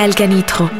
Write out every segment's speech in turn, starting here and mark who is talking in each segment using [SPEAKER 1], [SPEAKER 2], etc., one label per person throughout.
[SPEAKER 1] Michael Canitro.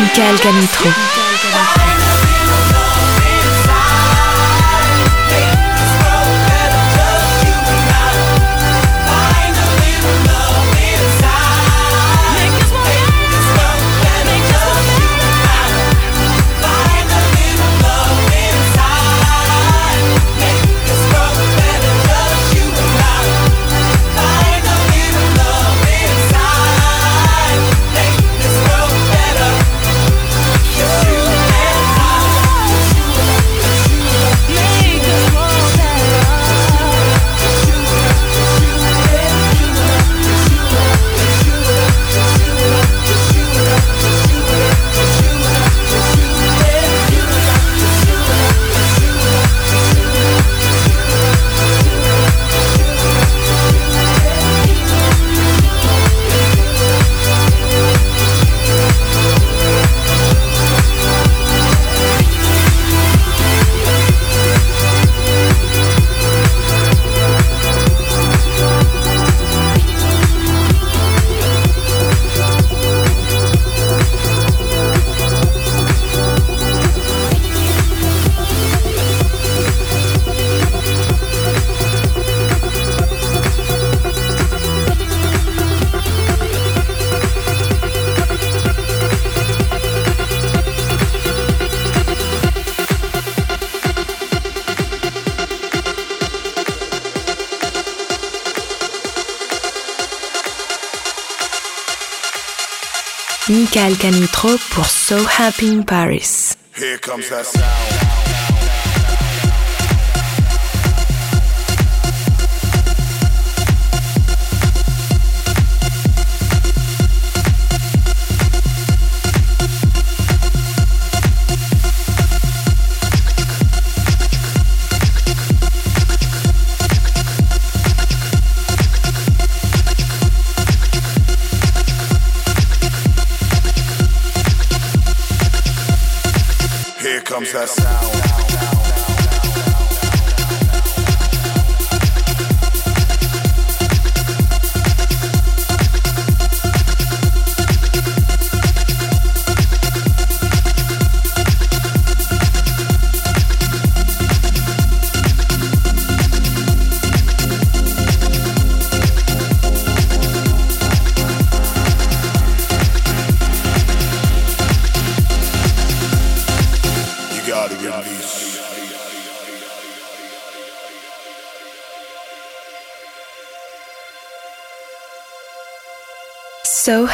[SPEAKER 2] Michael Canitro. Michael Canitro pour So Happy in Paris. Here comes that sound.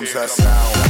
[SPEAKER 3] Comes that sound.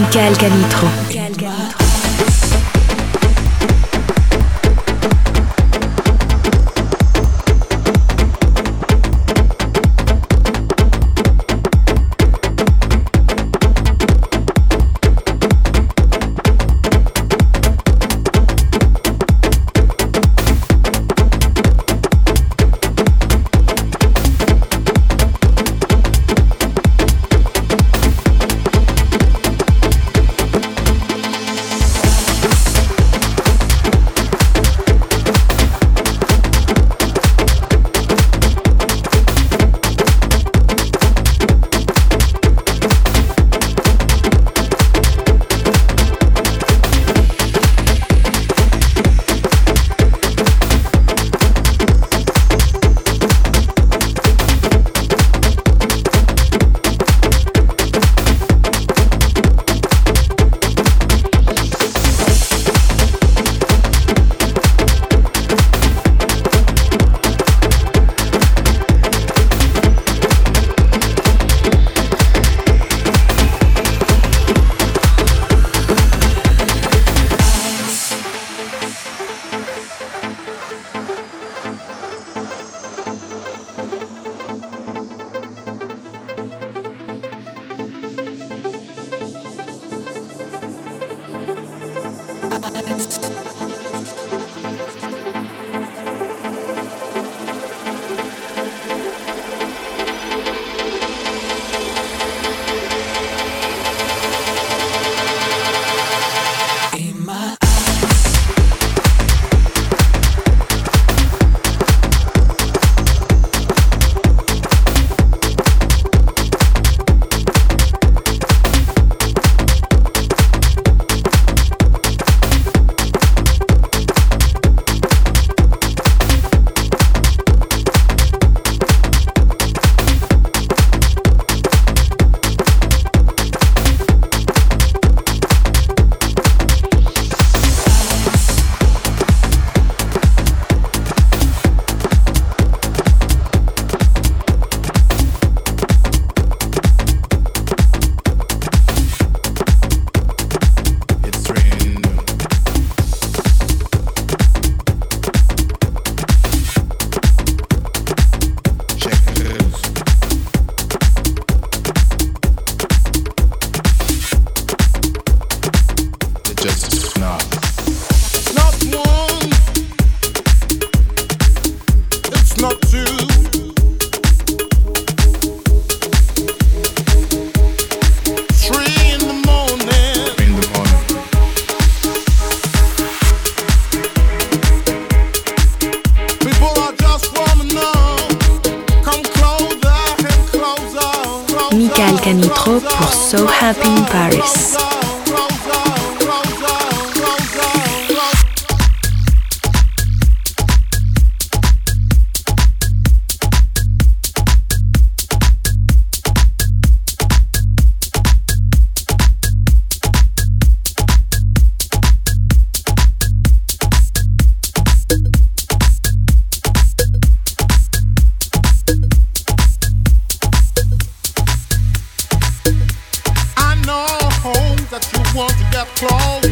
[SPEAKER 4] Michael Canitro.
[SPEAKER 5] want to get close.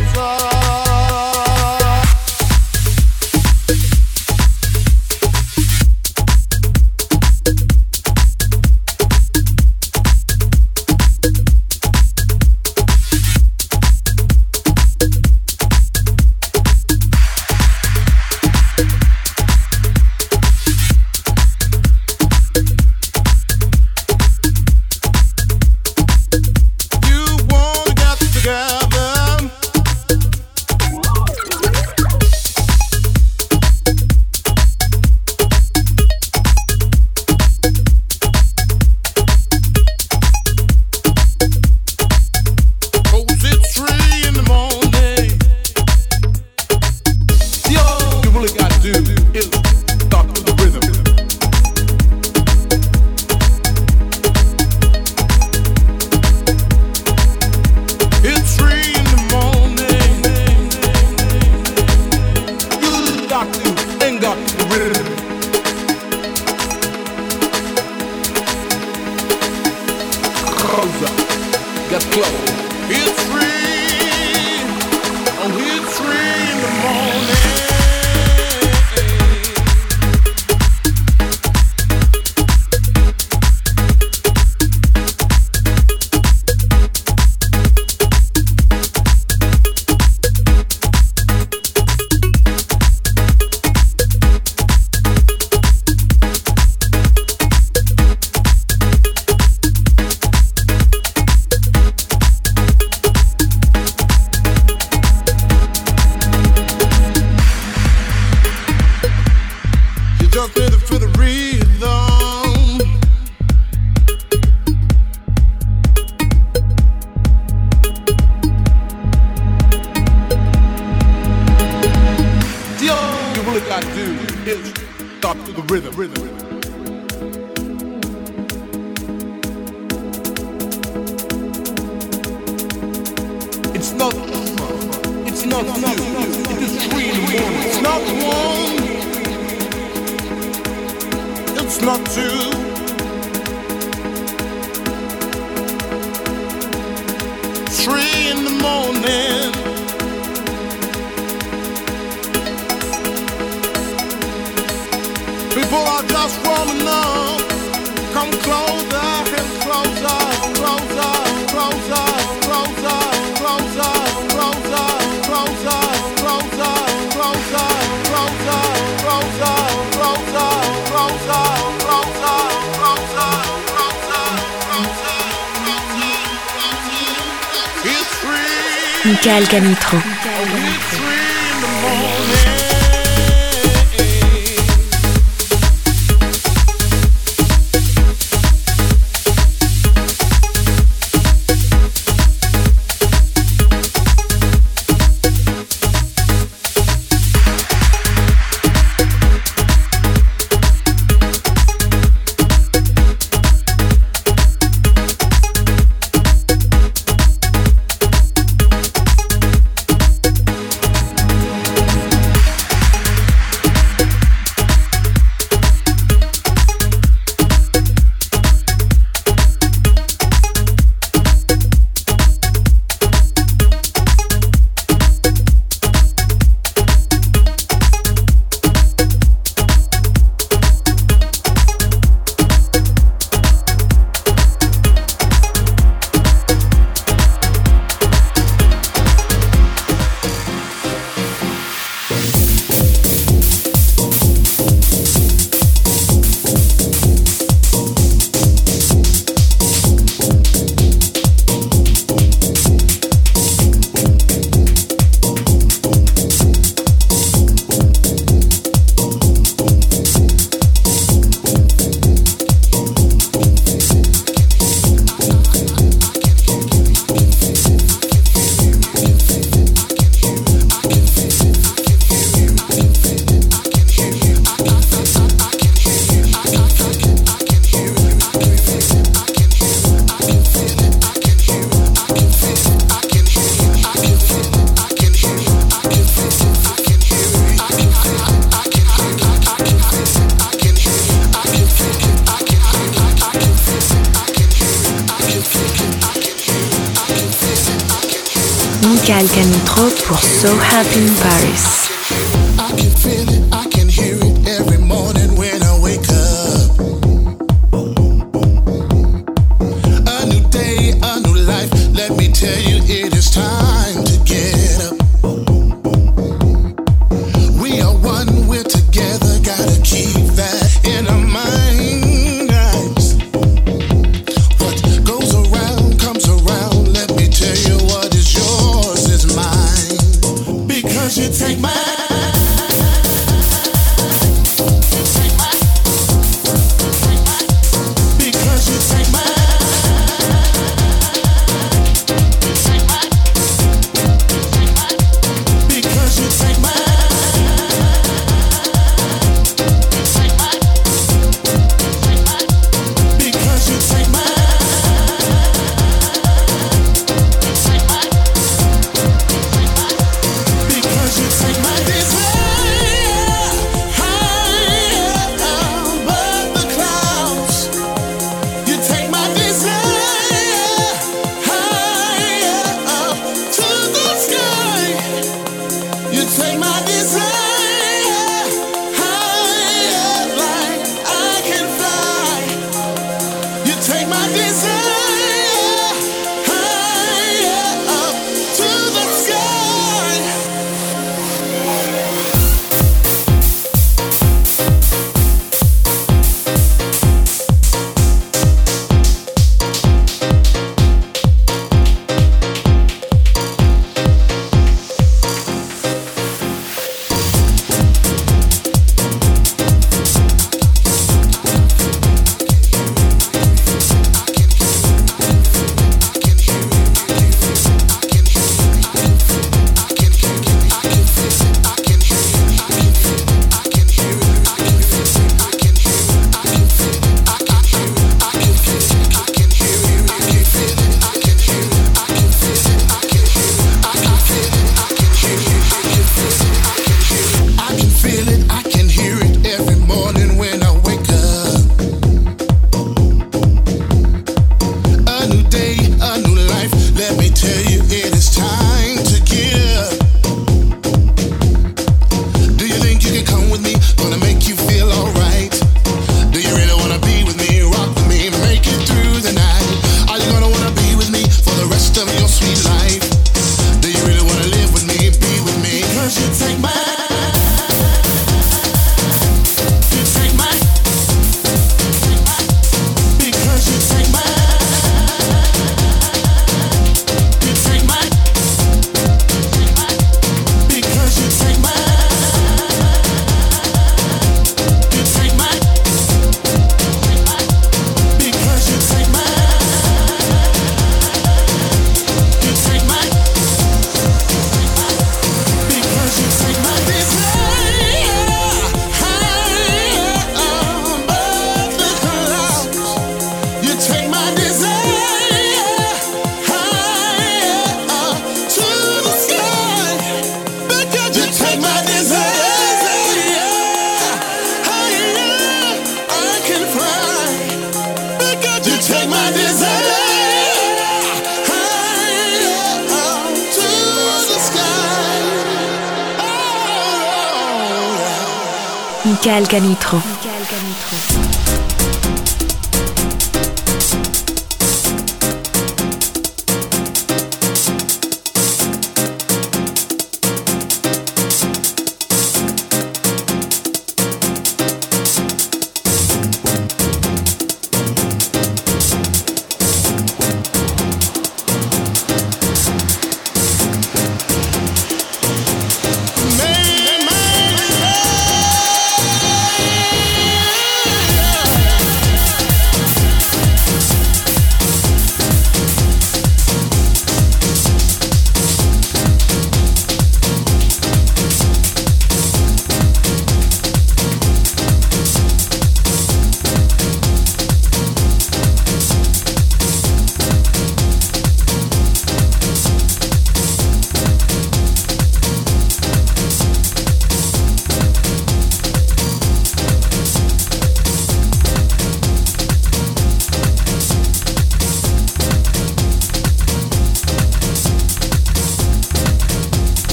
[SPEAKER 5] should take my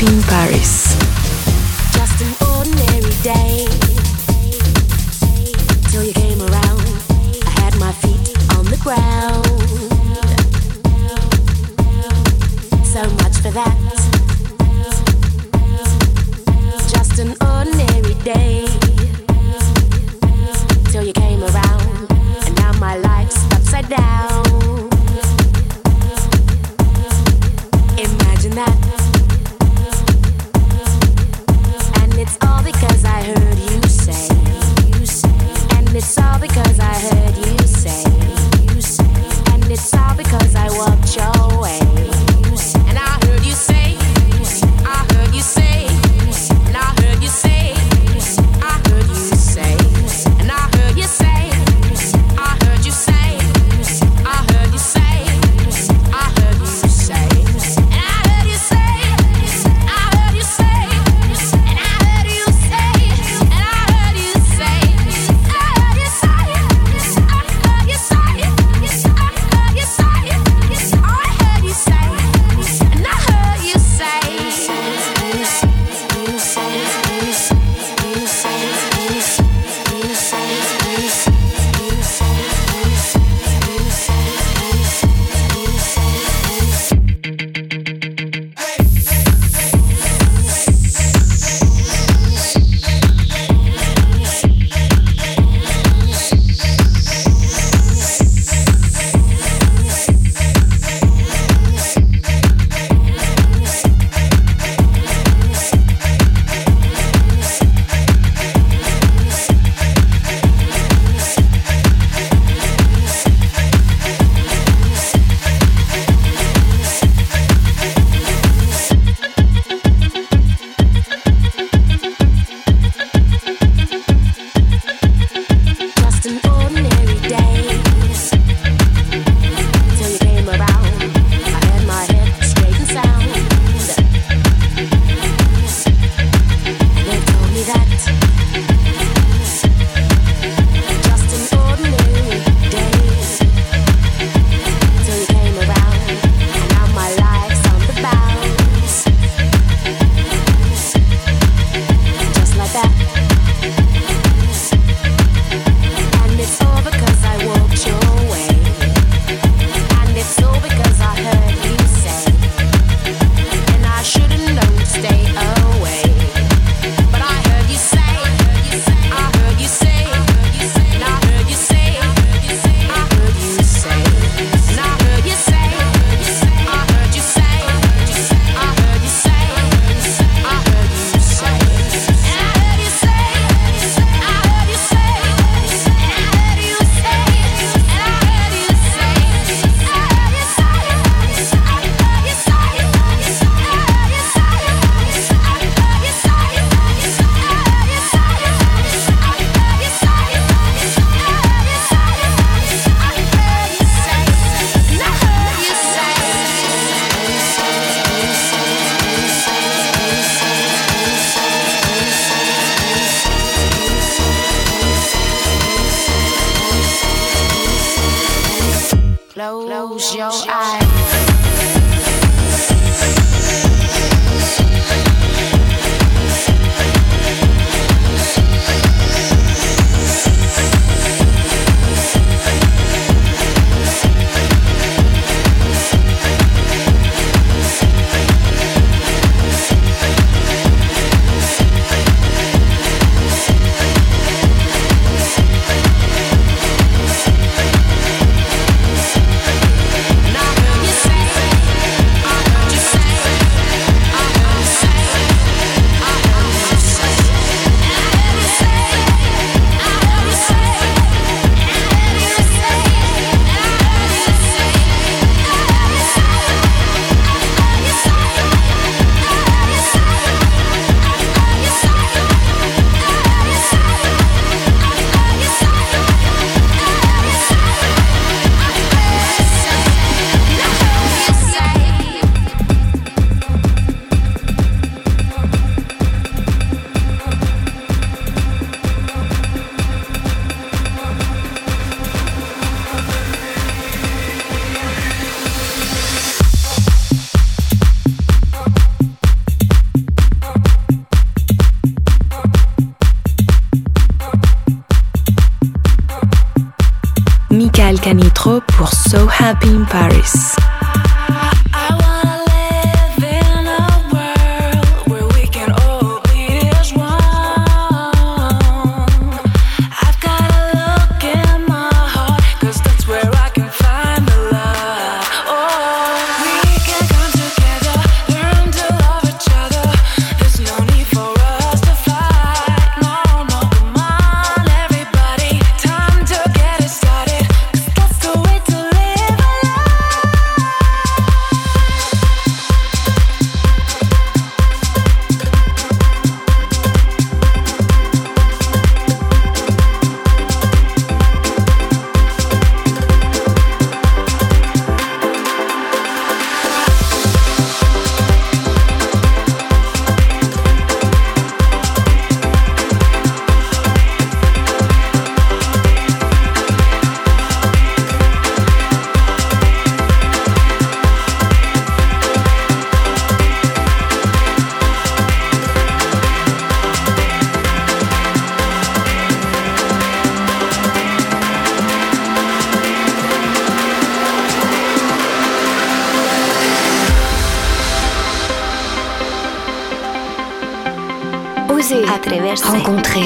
[SPEAKER 6] Happy in Paris.
[SPEAKER 7] Happy in Paris.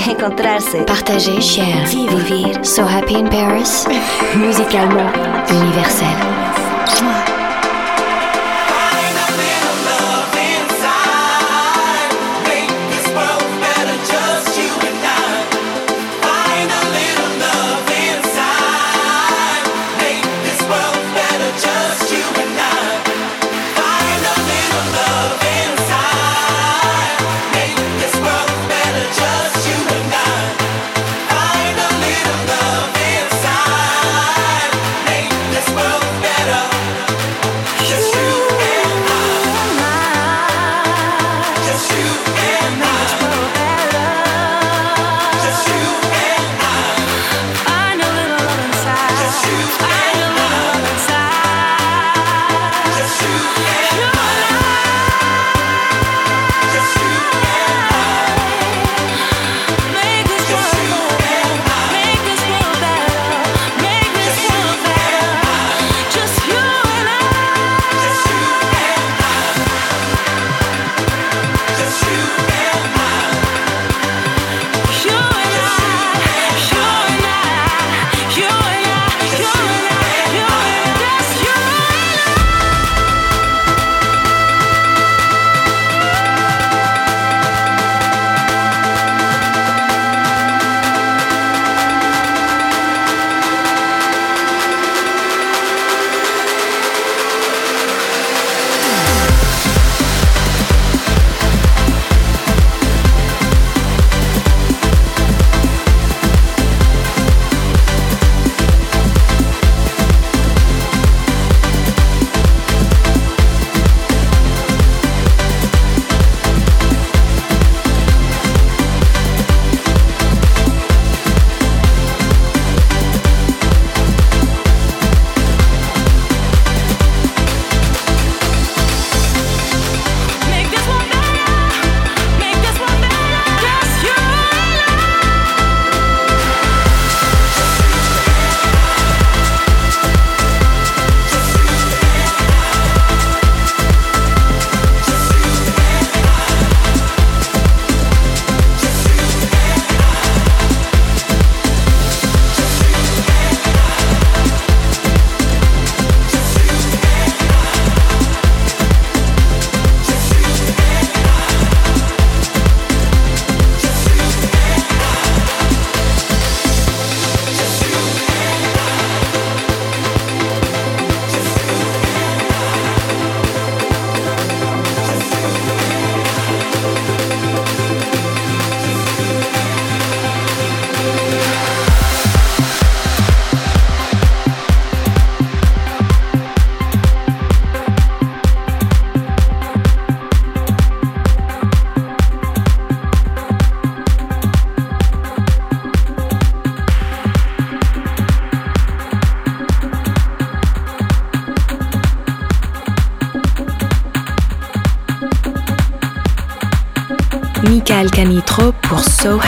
[SPEAKER 2] Encontrarse, partager, share, vivre, so happy in Paris, musicalement. Universel.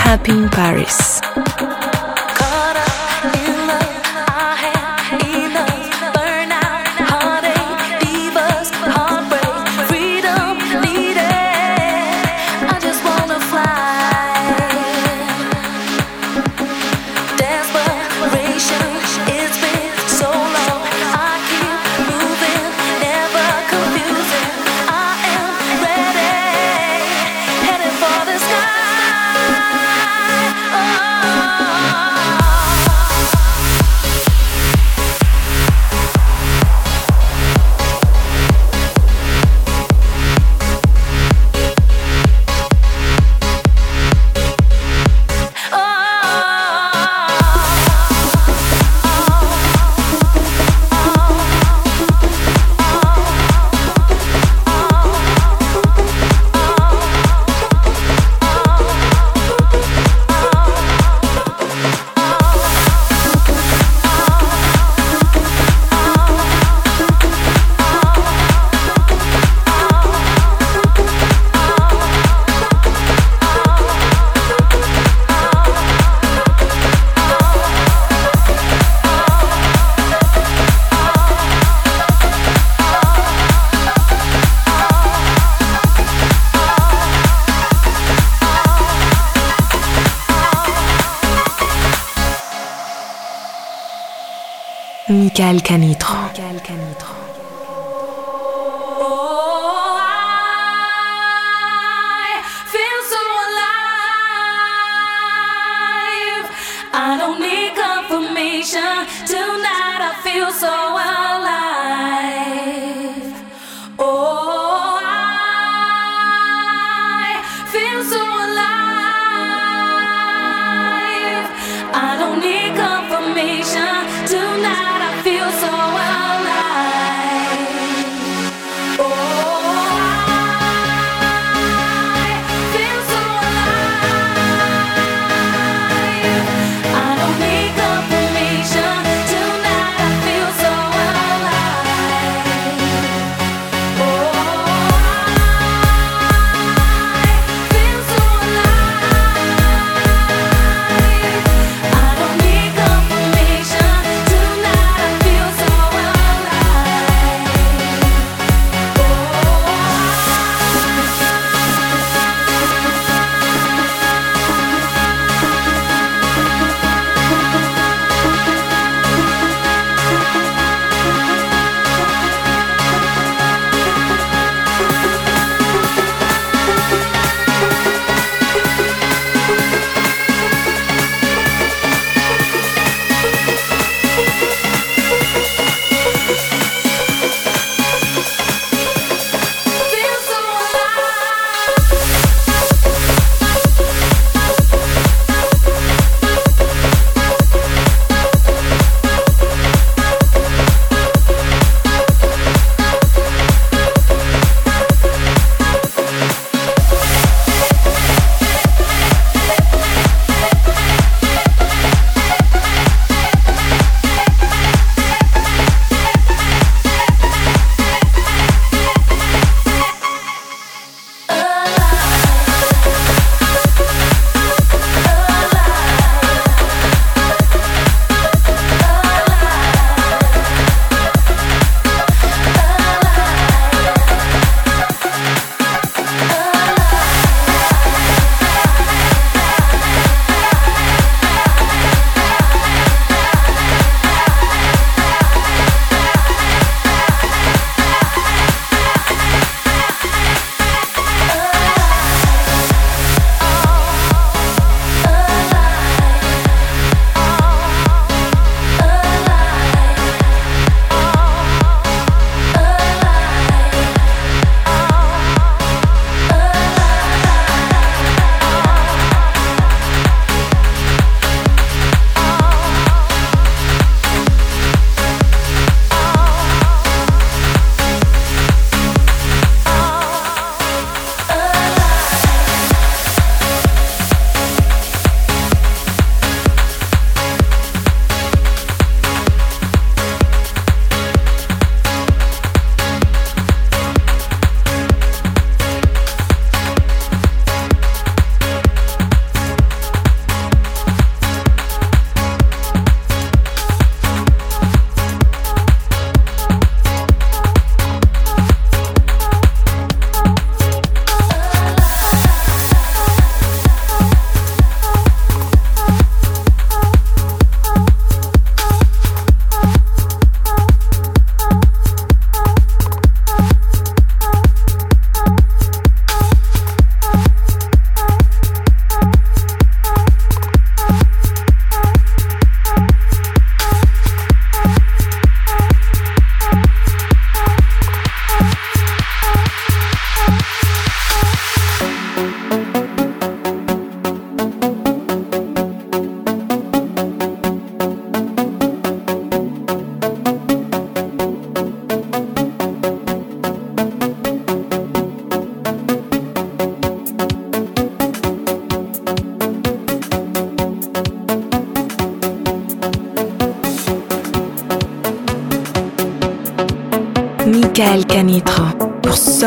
[SPEAKER 2] Happy in Paris. lonely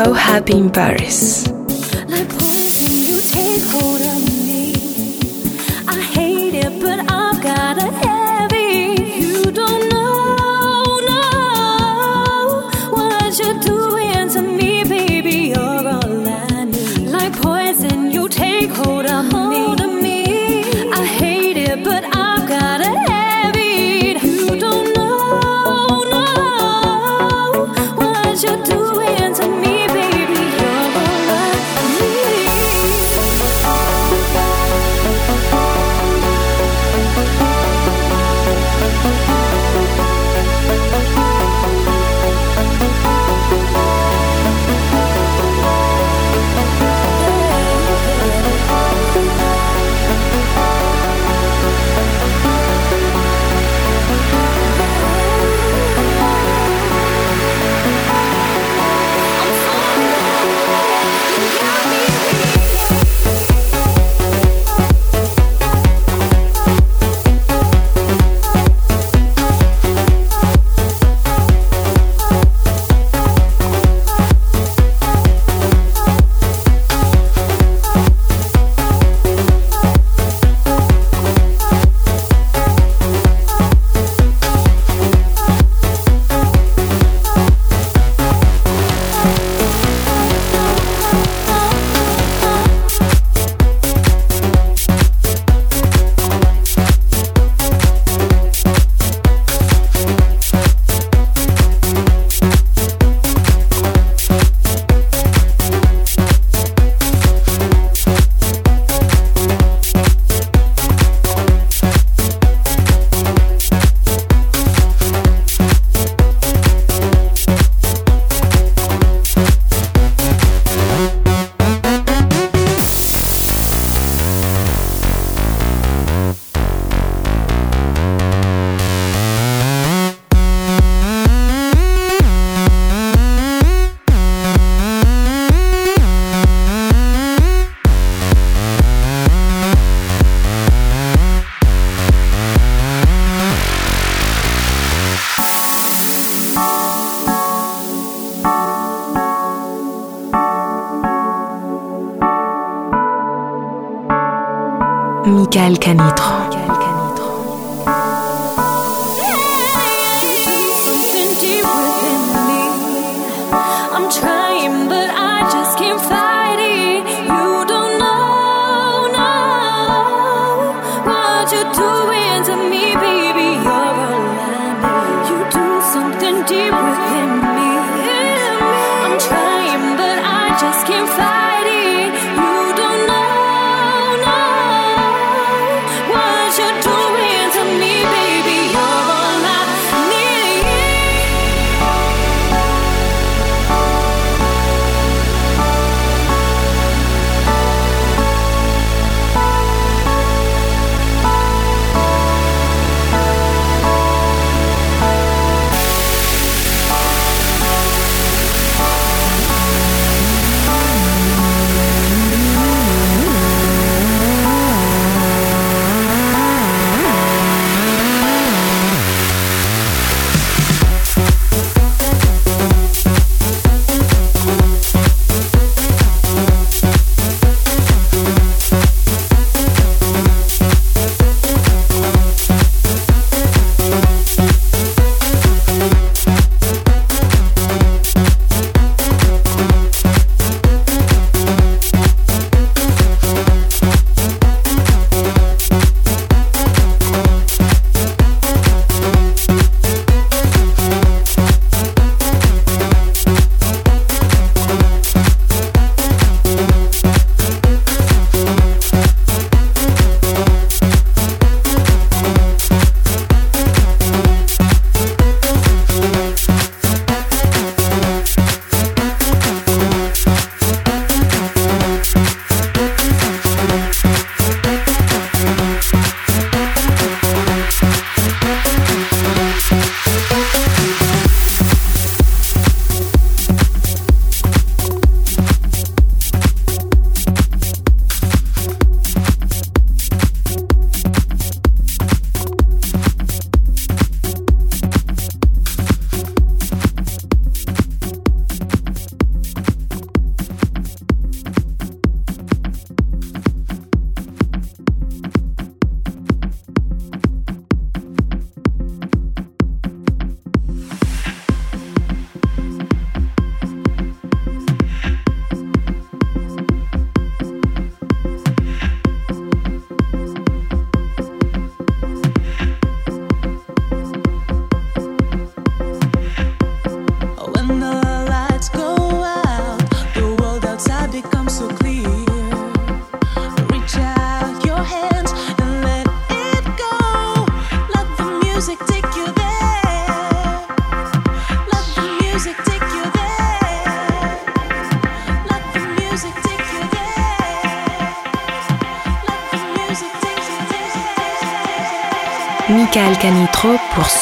[SPEAKER 2] So
[SPEAKER 1] Happy in Paris.
[SPEAKER 2] Michael Canitro.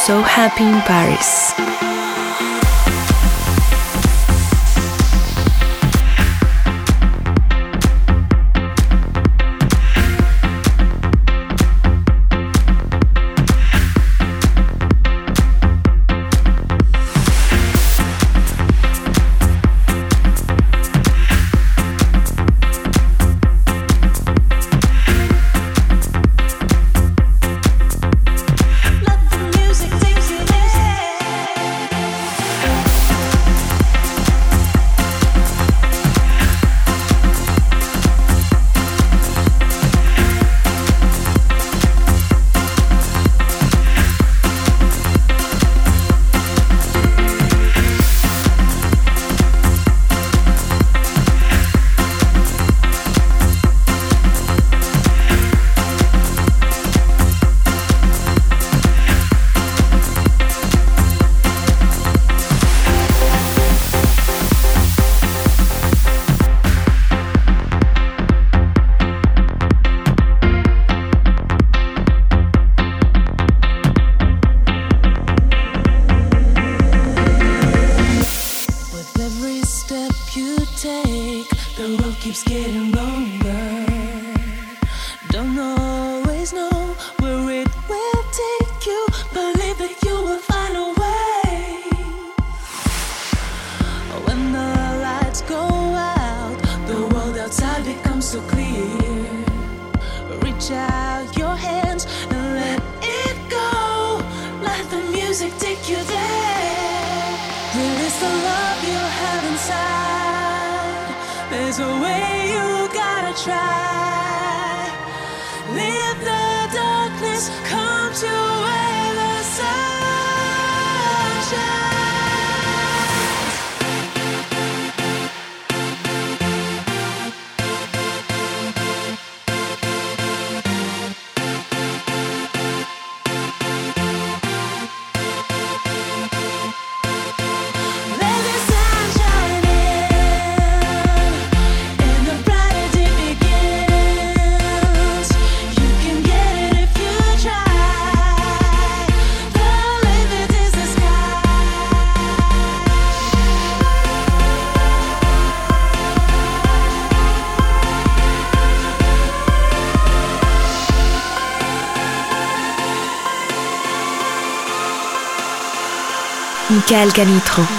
[SPEAKER 2] So Happy in Paris.
[SPEAKER 8] So clear.
[SPEAKER 1] Michael Canitro.